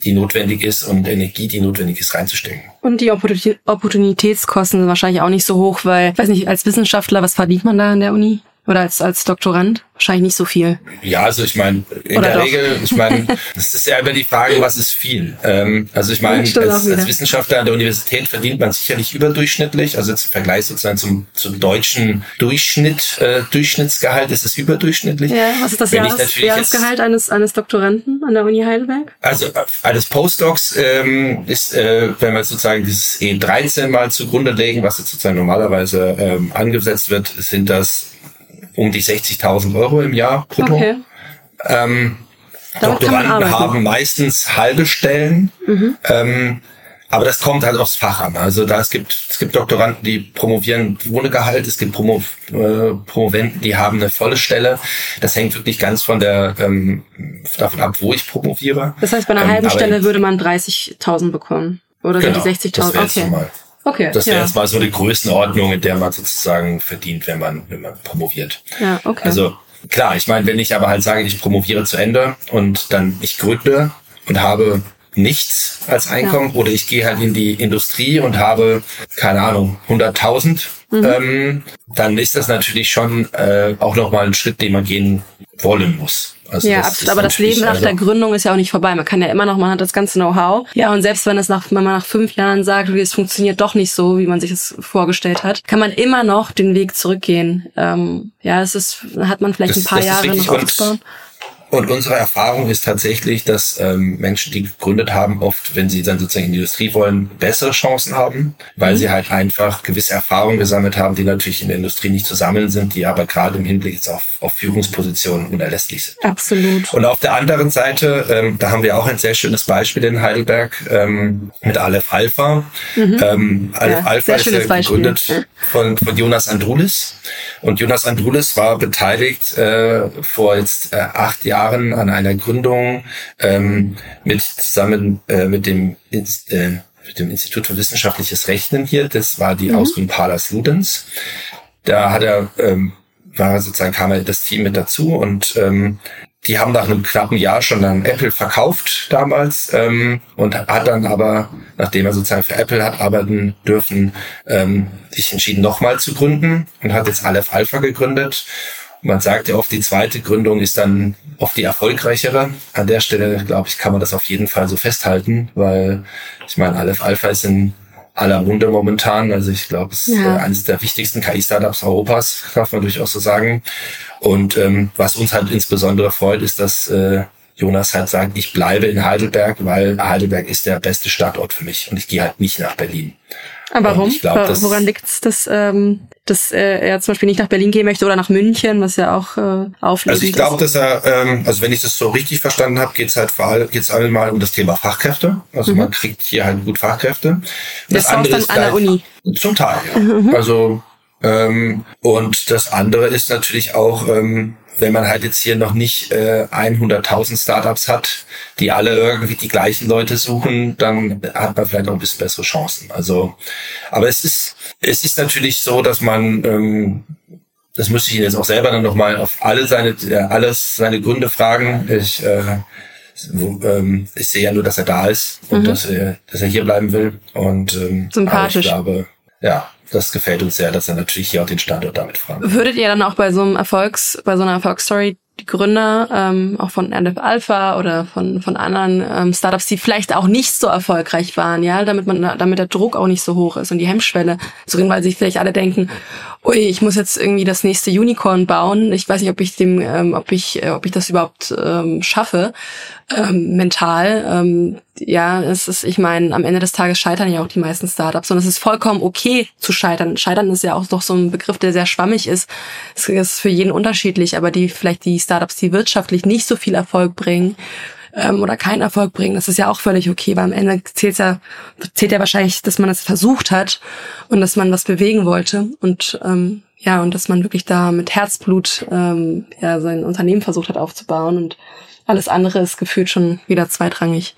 die notwendig ist und Energie, die notwendig ist, reinzustecken. Und die Opportunitätskosten sind wahrscheinlich auch nicht so hoch, weil, weiß nicht, als Wissenschaftler, was verdient man da in der Uni? Oder als, als Doktorand? Wahrscheinlich nicht so viel. Ja, also ich meine, in Oder der doch? Regel, ich meine, das ist ja immer die Frage, was ist viel? Ähm, also ich meine, als, als, Wissenschaftler an der Universität verdient man sicherlich überdurchschnittlich. Also jetzt im Vergleich sozusagen zum, zum deutschen Durchschnitt, äh, Durchschnittsgehalt ist es überdurchschnittlich. Ja, was ist das Wenn Jahres, Jahresgehalt eines, eines Doktoranden an der Uni Heidelberg? Also äh, eines Postdocs ähm, ist, äh, wenn wir sozusagen dieses E13 mal zugrunde legen, was jetzt sozusagen normalerweise ähm, angesetzt wird, sind das um die 60.000 Euro im Jahr brutto. Okay. Ähm, Doktoranden haben meistens halbe Stellen. Mhm. Ähm, aber das kommt halt aufs Fach an. Also da es gibt es gibt Doktoranden, die promovieren ohne Gehalt, es gibt Promo, äh, Promoventen, die haben eine volle Stelle. Das hängt wirklich ganz von der ähm, davon ab, wo ich promoviere. Das heißt, bei einer ähm, halben Stelle würde man 30.000 bekommen oder genau, sind die 60.000? Okay. Okay. Das wäre ja. jetzt mal so die Größenordnung, in der man sozusagen verdient, wenn man, wenn man promoviert. Ja, okay. Also klar, ich meine, wenn ich aber halt sage, ich promoviere zu Ende und dann ich gründe und habe nichts als Einkommen ja. oder ich gehe halt in die Industrie und habe, keine Ahnung, 100.000, mhm. ähm, dann ist das natürlich schon äh, auch nochmal ein Schritt, den man gehen wollen muss. Also ja, absolut. Aber das Leben nach also der Gründung ist ja auch nicht vorbei. Man kann ja immer noch, man hat das ganze Know-how. Ja, und selbst wenn es nach, wenn man nach fünf Jahren sagt, es funktioniert doch nicht so, wie man sich es vorgestellt hat, kann man immer noch den Weg zurückgehen. Ähm, ja, es ist, hat man vielleicht das, ein paar Jahre noch aufzubauen. Und unsere Erfahrung ist tatsächlich, dass ähm, Menschen, die gegründet haben, oft, wenn sie dann sozusagen in die Industrie wollen, bessere Chancen haben, weil mhm. sie halt einfach gewisse Erfahrungen gesammelt haben, die natürlich in der Industrie nicht zu sammeln sind, die aber gerade im Hinblick jetzt auf, auf Führungspositionen unerlässlich sind. Absolut. Und auf der anderen Seite, ähm, da haben wir auch ein sehr schönes Beispiel in Heidelberg ähm, mit Aleph Alpha. Mhm. Ähm, Aleph ja, Alpha ist ja gegründet von, von Jonas Andrulis. Und Jonas Andrulis war beteiligt äh, vor jetzt äh, acht Jahren Jahren an einer Gründung ähm, mit zusammen äh, mit dem äh, mit dem Institut für wissenschaftliches Rechnen hier. Das war die mhm. Ausgründung Palas Ludens. Da hat er ähm, war sozusagen kam er das Team mit dazu und ähm, die haben nach einem knappen Jahr schon dann Apple verkauft damals ähm, und hat dann aber, nachdem er sozusagen für Apple hat arbeiten dürfen, ähm, sich entschieden, nochmal zu gründen und hat jetzt Aleph Alpha gegründet man sagt ja oft, die zweite Gründung ist dann oft die erfolgreichere. An der Stelle, glaube ich, kann man das auf jeden Fall so festhalten, weil ich meine, Aleph Alpha ist in aller Munde momentan. Also ich glaube, es ist ja. eines der wichtigsten KI-Startups Europas, darf man durchaus so sagen. Und ähm, was uns halt insbesondere freut, ist, dass äh, Jonas halt sagt, ich bleibe in Heidelberg, weil Heidelberg ist der beste Standort für mich und ich gehe halt nicht nach Berlin. Aber warum? Glaub, Woran liegt es, dass, ähm, dass äh, er zum Beispiel nicht nach Berlin gehen möchte oder nach München, was ja auch äh, aufliegt? Also ich glaube, dass er, ähm, also wenn ich das so richtig verstanden habe, geht es halt vor allem geht's einmal um das Thema Fachkräfte. Also mhm. man kriegt hier halt gut Fachkräfte. Das, das andere ist an der Uni. Zum Teil, ja. Mhm. Also ähm, und das andere ist natürlich auch ähm, wenn man halt jetzt hier noch nicht äh, 100.000 Startups hat, die alle irgendwie die gleichen Leute suchen, dann hat man vielleicht noch ein bisschen bessere Chancen. Also, aber es ist, es ist natürlich so, dass man, ähm, das müsste ich ihn jetzt auch selber dann nochmal auf alle seine, äh, alles seine Gründe fragen. Ich, äh, wo, ähm, ich sehe ja nur, dass er da ist und mhm. dass, er, dass er hier bleiben will. Und ähm, Sympathisch. ich glaube, ja, das gefällt uns sehr, dass er natürlich hier auch den Standort damit fragt. Würdet ihr dann auch bei so einem Erfolgs, bei so einer Erfolgsstory die Gründer, ähm, auch von NF Alpha oder von, von anderen ähm, Startups, die vielleicht auch nicht so erfolgreich waren, ja, damit man, damit der Druck auch nicht so hoch ist und die Hemmschwelle zu reden, weil sich vielleicht alle denken, ui, ich muss jetzt irgendwie das nächste Unicorn bauen. Ich weiß nicht, ob ich dem, ähm, ob ich, äh, ob ich das überhaupt ähm, schaffe, ähm, mental. Ähm, ja, es ist, ich meine, am Ende des Tages scheitern ja auch die meisten Startups und es ist vollkommen okay zu scheitern. Scheitern ist ja auch doch so ein Begriff, der sehr schwammig ist. Es ist für jeden unterschiedlich, aber die vielleicht die Startups, die wirtschaftlich nicht so viel Erfolg bringen, ähm, oder keinen Erfolg bringen. Das ist ja auch völlig okay, weil am Ende zählt ja, zählt ja wahrscheinlich, dass man es versucht hat und dass man was bewegen wollte und ähm, ja, und dass man wirklich da mit Herzblut ähm, ja, sein Unternehmen versucht hat aufzubauen und alles andere ist gefühlt schon wieder zweitrangig.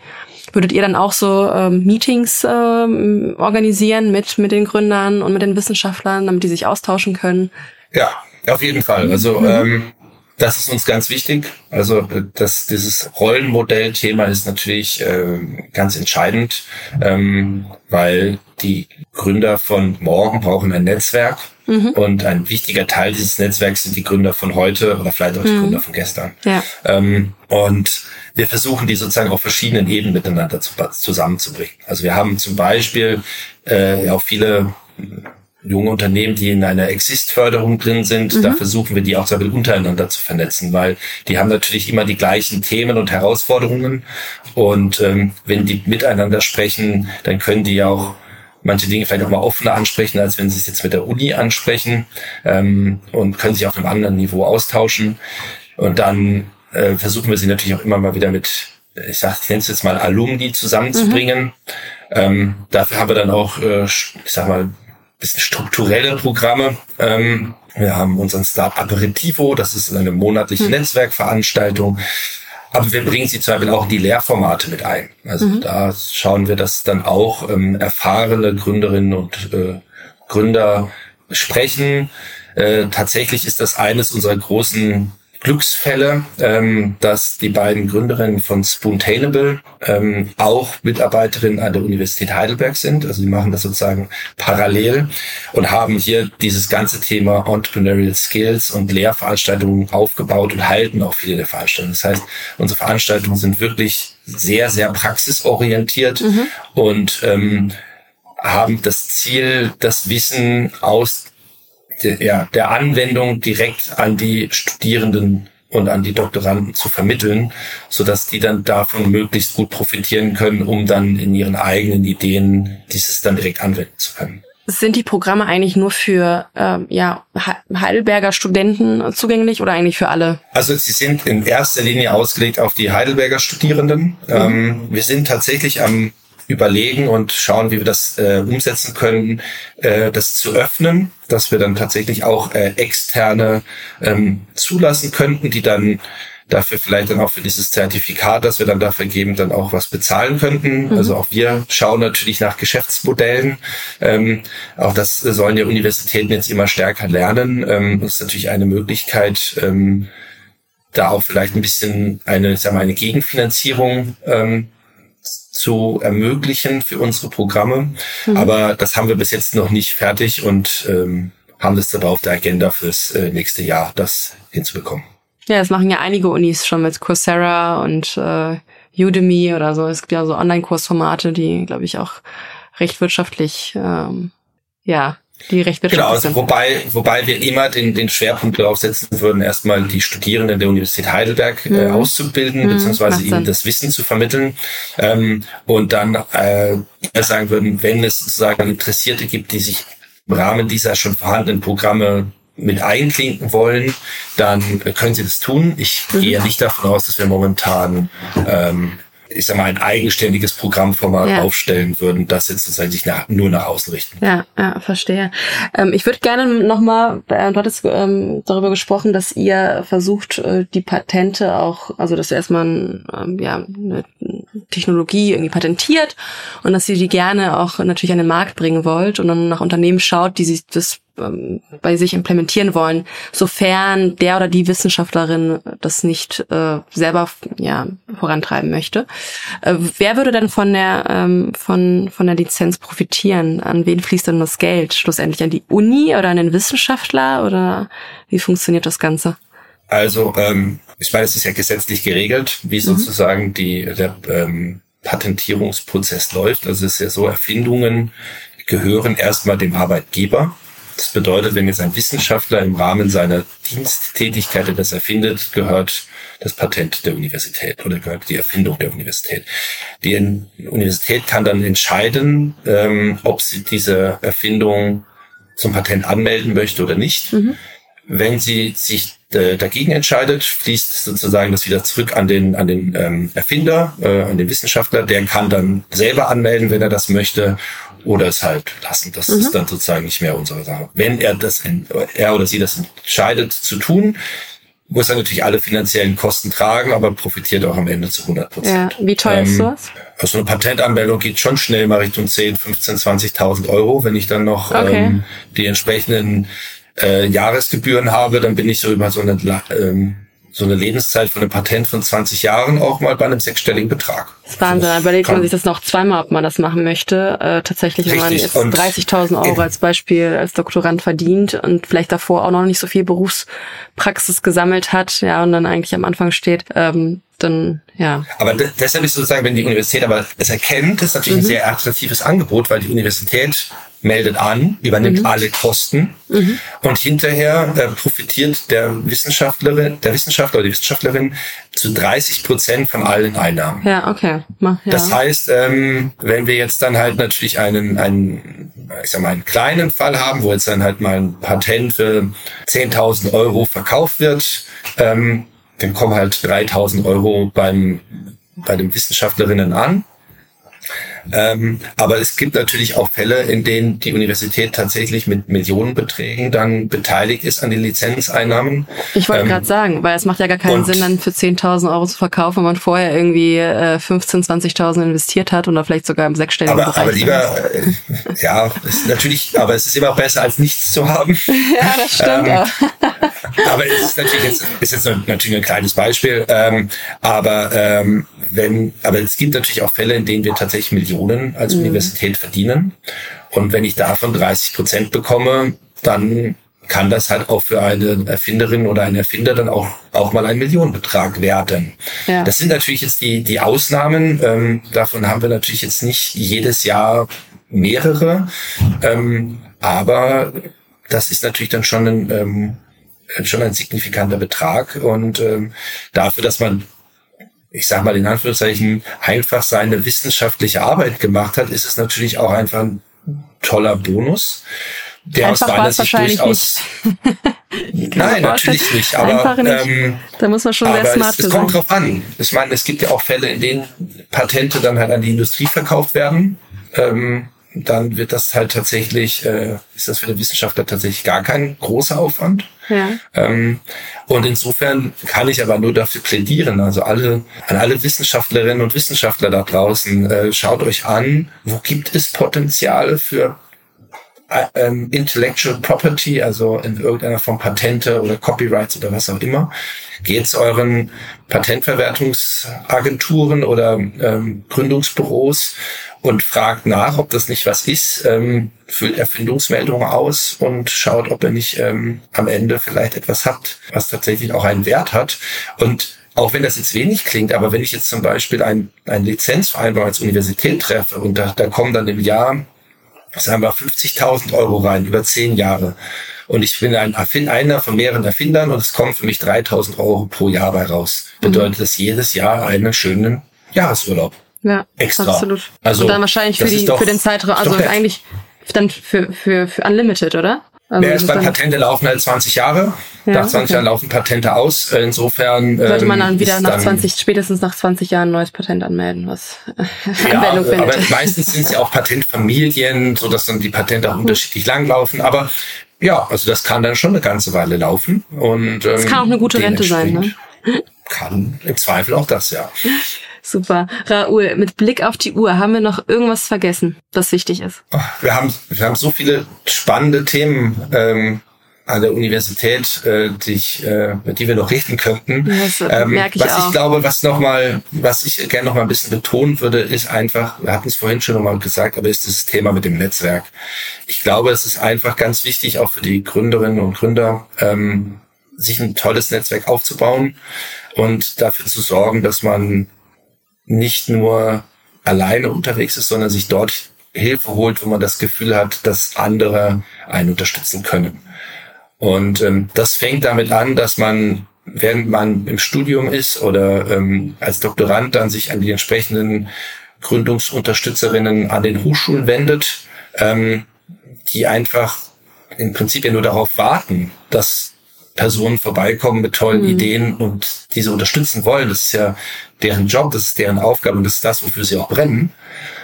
Würdet ihr dann auch so ähm, Meetings ähm, organisieren mit, mit den Gründern und mit den Wissenschaftlern, damit die sich austauschen können? Ja, auf jeden Fall. Also mhm. ähm, das ist uns ganz wichtig. Also das, dieses Rollenmodell-Thema ist natürlich äh, ganz entscheidend, ähm, weil die Gründer von morgen brauchen ein Netzwerk mhm. und ein wichtiger Teil dieses Netzwerks sind die Gründer von heute oder vielleicht auch die mhm. Gründer von gestern. Ja. Ähm, und wir versuchen die sozusagen auf verschiedenen Ebenen miteinander zu, zusammenzubringen. Also wir haben zum Beispiel äh, auch viele junge Unternehmen, die in einer Exist-Förderung drin sind, mhm. da versuchen wir die auch sehr untereinander zu vernetzen, weil die haben natürlich immer die gleichen Themen und Herausforderungen und ähm, wenn die miteinander sprechen, dann können die auch manche Dinge vielleicht auch mal offener ansprechen, als wenn sie es jetzt mit der Uni ansprechen ähm, und können sich auf einem anderen Niveau austauschen und dann äh, versuchen wir sie natürlich auch immer mal wieder mit ich sag, ich nenne es jetzt mal Alumni zusammenzubringen. Mhm. Ähm, dafür haben wir dann auch, äh, ich sag mal, bisschen strukturelle Programme. Ähm, wir haben unseren Start Aperitivo, das ist eine monatliche mhm. Netzwerkveranstaltung. Aber wir bringen sie zum Beispiel auch in die Lehrformate mit ein. Also mhm. da schauen wir, dass dann auch ähm, erfahrene Gründerinnen und äh, Gründer sprechen. Äh, tatsächlich ist das eines unserer großen Glücksfälle, ähm, dass die beiden Gründerinnen von Spoontainable ähm, auch Mitarbeiterinnen an der Universität Heidelberg sind. Also sie machen das sozusagen parallel und haben hier dieses ganze Thema Entrepreneurial Skills und Lehrveranstaltungen aufgebaut und halten auch viele der Veranstaltungen. Das heißt, unsere Veranstaltungen sind wirklich sehr, sehr praxisorientiert mhm. und ähm, haben das Ziel, das Wissen aus der, der Anwendung direkt an die Studierenden und an die Doktoranden zu vermitteln, so dass die dann davon möglichst gut profitieren können, um dann in ihren eigenen Ideen dieses dann direkt anwenden zu können. Sind die Programme eigentlich nur für ähm, ja, Heidelberger Studenten zugänglich oder eigentlich für alle? Also sie sind in erster Linie ausgelegt auf die Heidelberger Studierenden. Mhm. Ähm, wir sind tatsächlich am überlegen und schauen, wie wir das äh, umsetzen können, äh, das zu öffnen, dass wir dann tatsächlich auch äh, externe ähm, zulassen könnten, die dann dafür vielleicht dann auch für dieses Zertifikat, das wir dann dafür geben, dann auch was bezahlen könnten. Mhm. Also auch wir schauen natürlich nach Geschäftsmodellen. Ähm, auch das sollen ja Universitäten jetzt immer stärker lernen. Ähm, das ist natürlich eine Möglichkeit, ähm, da auch vielleicht ein bisschen eine, sagen wir, eine Gegenfinanzierung ähm, zu ermöglichen für unsere Programme. Mhm. Aber das haben wir bis jetzt noch nicht fertig und ähm, haben das aber auf der Agenda fürs äh, nächste Jahr, das hinzubekommen. Ja, das machen ja einige Unis schon mit Coursera und äh, Udemy oder so. Es gibt ja so Online-Kursformate, die, glaube ich, auch recht wirtschaftlich ähm, ja, die recht Genau, also wobei, wobei wir immer den, den Schwerpunkt darauf setzen würden, erstmal die Studierenden der Universität Heidelberg äh, mhm. auszubilden, mhm, beziehungsweise ihnen das Wissen zu vermitteln. Ähm, und dann äh, sagen würden, wenn es sozusagen Interessierte gibt, die sich im Rahmen dieser schon vorhandenen Programme mit einklinken wollen, dann können sie das tun. Ich mhm. gehe nicht davon aus, dass wir momentan ähm, ich sag mal, ein eigenständiges Programmformat ja. aufstellen würden, das jetzt sozusagen sich nach, nur nach außen richten. Ja, ja, verstehe. Ähm, ich würde gerne nochmal, äh, du hattest ähm, darüber gesprochen, dass ihr versucht, äh, die Patente auch, also dass ihr erstmal ähm, ja, eine Technologie irgendwie patentiert und dass ihr die gerne auch natürlich an den Markt bringen wollt und dann nach Unternehmen schaut, die sich das ähm, bei sich implementieren wollen, sofern der oder die Wissenschaftlerin das nicht äh, selber ja, vorantreiben möchte. Äh, wer würde denn von der ähm, von von der Lizenz profitieren? An wen fließt denn das Geld? Schlussendlich an die Uni oder an den Wissenschaftler oder wie funktioniert das Ganze? Also, ähm, ich meine, es ist ja gesetzlich geregelt, wie sozusagen die, der ähm, Patentierungsprozess läuft. Also es ist ja so, Erfindungen gehören erstmal dem Arbeitgeber. Das bedeutet, wenn jetzt ein Wissenschaftler im Rahmen seiner Diensttätigkeit etwas erfindet, gehört das Patent der Universität oder gehört die Erfindung der Universität. Die Universität kann dann entscheiden, ähm, ob sie diese Erfindung zum Patent anmelden möchte oder nicht. Mhm. Wenn sie sich äh, dagegen entscheidet, fließt sozusagen das wieder zurück an den an den ähm, Erfinder, äh, an den Wissenschaftler. Der kann dann selber anmelden, wenn er das möchte, oder es halt lassen. Das mhm. ist dann sozusagen nicht mehr unsere Sache. Wenn er das, er oder sie das entscheidet zu tun, muss er natürlich alle finanziellen Kosten tragen, aber profitiert auch am Ende zu 100 Prozent. Ja, wie teuer ähm, ist sowas? Also eine Patentanmeldung geht schon schnell mal Richtung 10, 15, 20.000 Euro. Wenn ich dann noch okay. ähm, die entsprechenden äh, Jahresgebühren habe, dann bin ich so über so eine ähm, so eine Lebenszeit von einem Patent von 20 Jahren auch mal bei einem sechsstelligen Betrag. Das ist Wahnsinn. Da überlegt man sich das noch zweimal, ob man das machen möchte. Äh, tatsächlich, wenn man jetzt 30.000 Euro als Beispiel als Doktorand verdient und vielleicht davor auch noch nicht so viel Berufspraxis gesammelt hat, ja, und dann eigentlich am Anfang steht, ähm, dann, ja. Aber deshalb ist sozusagen, wenn die Universität aber es erkennt, ist natürlich mhm. ein sehr attraktives Angebot, weil die Universität meldet an, übernimmt mhm. alle Kosten mhm. und hinterher äh, profitiert der Wissenschaftlerin, der Wissenschaftler oder die Wissenschaftlerin zu 30 Prozent von allen Einnahmen. Ja, okay. Ja. Das heißt, ähm, wenn wir jetzt dann halt natürlich einen, einen, ich sag mal, einen kleinen Fall haben, wo jetzt dann halt mal ein Patent für 10.000 Euro verkauft wird, ähm, dann kommen halt 3.000 Euro beim, bei den Wissenschaftlerinnen an ähm, aber es gibt natürlich auch Fälle, in denen die Universität tatsächlich mit Millionenbeträgen dann beteiligt ist an den Lizenzeinnahmen. Ich wollte ähm, gerade sagen, weil es macht ja gar keinen Sinn, dann für 10.000 Euro zu verkaufen, wenn man vorher irgendwie äh, 15.000, 20.000 investiert hat oder vielleicht sogar im sechsstelligen aber, Bereich. Aber lieber, äh, ja, natürlich, aber es ist immer besser als nichts zu haben. ja, das stimmt ähm, aber es ist natürlich jetzt, ist jetzt natürlich ein kleines Beispiel, ähm, aber ähm, wenn, aber es gibt natürlich auch Fälle, in denen wir tatsächlich Millionen als mhm. Universität verdienen. Und wenn ich davon 30 Prozent bekomme, dann kann das halt auch für eine Erfinderin oder einen Erfinder dann auch, auch mal ein Millionenbetrag werden. Ja. Das sind natürlich jetzt die, die Ausnahmen. Ähm, davon haben wir natürlich jetzt nicht jedes Jahr mehrere. Ähm, aber das ist natürlich dann schon ein, ähm, schon ein signifikanter Betrag. Und ähm, dafür, dass man ich sage mal in Anführungszeichen, einfach seine wissenschaftliche Arbeit gemacht hat, ist es natürlich auch einfach ein toller Bonus. Der einfach aus meiner Sicht durchaus. Nein, natürlich nicht. Aber nicht. Ähm, da muss man schon sehr smart es, es kommt drauf an. Ich meine, es gibt ja auch Fälle, in denen Patente dann halt an die Industrie verkauft werden. Ähm, dann wird das halt tatsächlich, äh, ist das für den Wissenschaftler tatsächlich gar kein großer Aufwand. Ähm, und insofern kann ich aber nur dafür plädieren, also alle, an alle Wissenschaftlerinnen und Wissenschaftler da draußen, äh, schaut euch an, wo gibt es Potenziale für ähm, Intellectual Property, also in irgendeiner Form Patente oder Copyrights oder was auch immer. Geht zu euren Patentverwertungsagenturen oder ähm, Gründungsbüros und fragt nach, ob das nicht was ist, ähm, füllt Erfindungsmeldungen aus und schaut, ob er nicht ähm, am Ende vielleicht etwas hat, was tatsächlich auch einen Wert hat. Und auch wenn das jetzt wenig klingt, aber wenn ich jetzt zum Beispiel ein, ein Lizenzvereinbarung als Universität treffe und da, da kommen dann im Jahr, sagen wir, 50.000 Euro rein über zehn Jahre und ich bin ein einer von mehreren Erfindern und es kommen für mich 3.000 Euro pro Jahr bei raus, bedeutet mhm. das jedes Jahr einen schönen Jahresurlaub. Ja, extra. absolut. Also, und dann wahrscheinlich für, die, doch, für den Zeitraum, also eigentlich dann für, für, für Unlimited, oder? Also ja, ist bei Patente laufen halt 20 Jahre. Ja, nach 20 okay. Jahren laufen Patente aus. Insofern sollte man dann ähm, wieder nach 20, spätestens nach 20 Jahren ein neues Patent anmelden, was ja, Anwendung findet. Aber meistens sind es ja auch Patentfamilien, so dass dann die Patente auch mhm. unterschiedlich langlaufen. Aber ja, also das kann dann schon eine ganze Weile laufen. Und ähm, kann auch eine gute Rente sein, ne? Kann im Zweifel auch das, ja. Super. Raoul, mit Blick auf die Uhr, haben wir noch irgendwas vergessen, das wichtig ist? Wir haben, wir haben so viele spannende Themen ähm, an der Universität, äh, die, ich, äh, die wir noch richten könnten. Das ähm, merke ich was auch. ich glaube, was noch mal, was ich gerne noch mal ein bisschen betonen würde, ist einfach, wir hatten es vorhin schon noch mal gesagt, aber ist das Thema mit dem Netzwerk. Ich glaube, es ist einfach ganz wichtig, auch für die Gründerinnen und Gründer, ähm, sich ein tolles Netzwerk aufzubauen und dafür zu sorgen, dass man nicht nur alleine unterwegs ist, sondern sich dort Hilfe holt, wo man das Gefühl hat, dass andere einen unterstützen können. Und ähm, das fängt damit an, dass man, während man im Studium ist oder ähm, als Doktorand dann sich an die entsprechenden Gründungsunterstützerinnen an den Hochschulen wendet, ähm, die einfach im Prinzip ja nur darauf warten, dass Personen vorbeikommen mit tollen mhm. Ideen und diese unterstützen wollen. Das ist ja deren Job, das ist deren Aufgabe und das ist das, wofür sie auch brennen.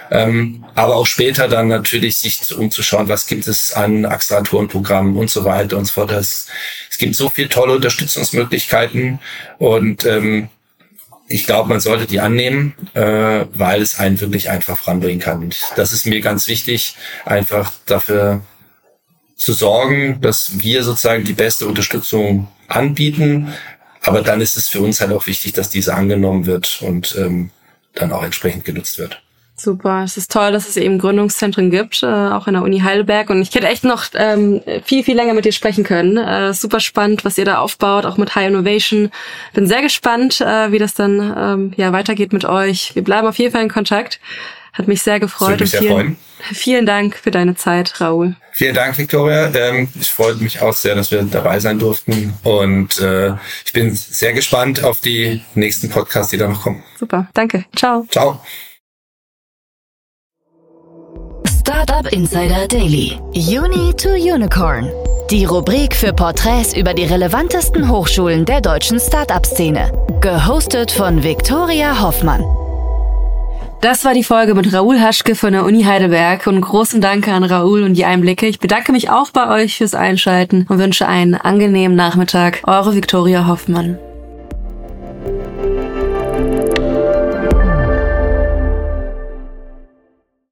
Ähm, aber auch später dann natürlich sich umzuschauen, was gibt es an Acceleratorenprogrammen und so weiter und so fort. Das, es gibt so viele tolle Unterstützungsmöglichkeiten und ähm, ich glaube, man sollte die annehmen, äh, weil es einen wirklich einfach voranbringen kann. Und das ist mir ganz wichtig, einfach dafür zu sorgen, dass wir sozusagen die beste Unterstützung anbieten. Aber dann ist es für uns halt auch wichtig, dass diese angenommen wird und ähm, dann auch entsprechend genutzt wird. Super, es ist toll, dass es eben Gründungszentren gibt, äh, auch in der Uni Heidelberg. Und ich hätte echt noch ähm, viel, viel länger mit dir sprechen können. Äh, super spannend, was ihr da aufbaut, auch mit High Innovation. Bin sehr gespannt, äh, wie das dann ähm, ja weitergeht mit euch. Wir bleiben auf jeden Fall in Kontakt. Hat mich sehr gefreut. Mich sehr vielen, freuen. vielen Dank für deine Zeit, Raoul. Vielen Dank, Victoria. Ähm, ich freue mich auch sehr, dass wir dabei sein durften. Und äh, ich bin sehr gespannt auf die nächsten Podcasts, die da noch kommen. Super, danke. Ciao. Ciao. Startup Insider Daily. Uni to Unicorn. Die Rubrik für Porträts über die relevantesten Hochschulen der deutschen Startup-Szene. Gehostet von Viktoria Hoffmann. Das war die Folge mit Raoul Haschke von der Uni Heidelberg und großen Dank an Raoul und die Einblicke. Ich bedanke mich auch bei euch fürs Einschalten und wünsche einen angenehmen Nachmittag. Eure Viktoria Hoffmann.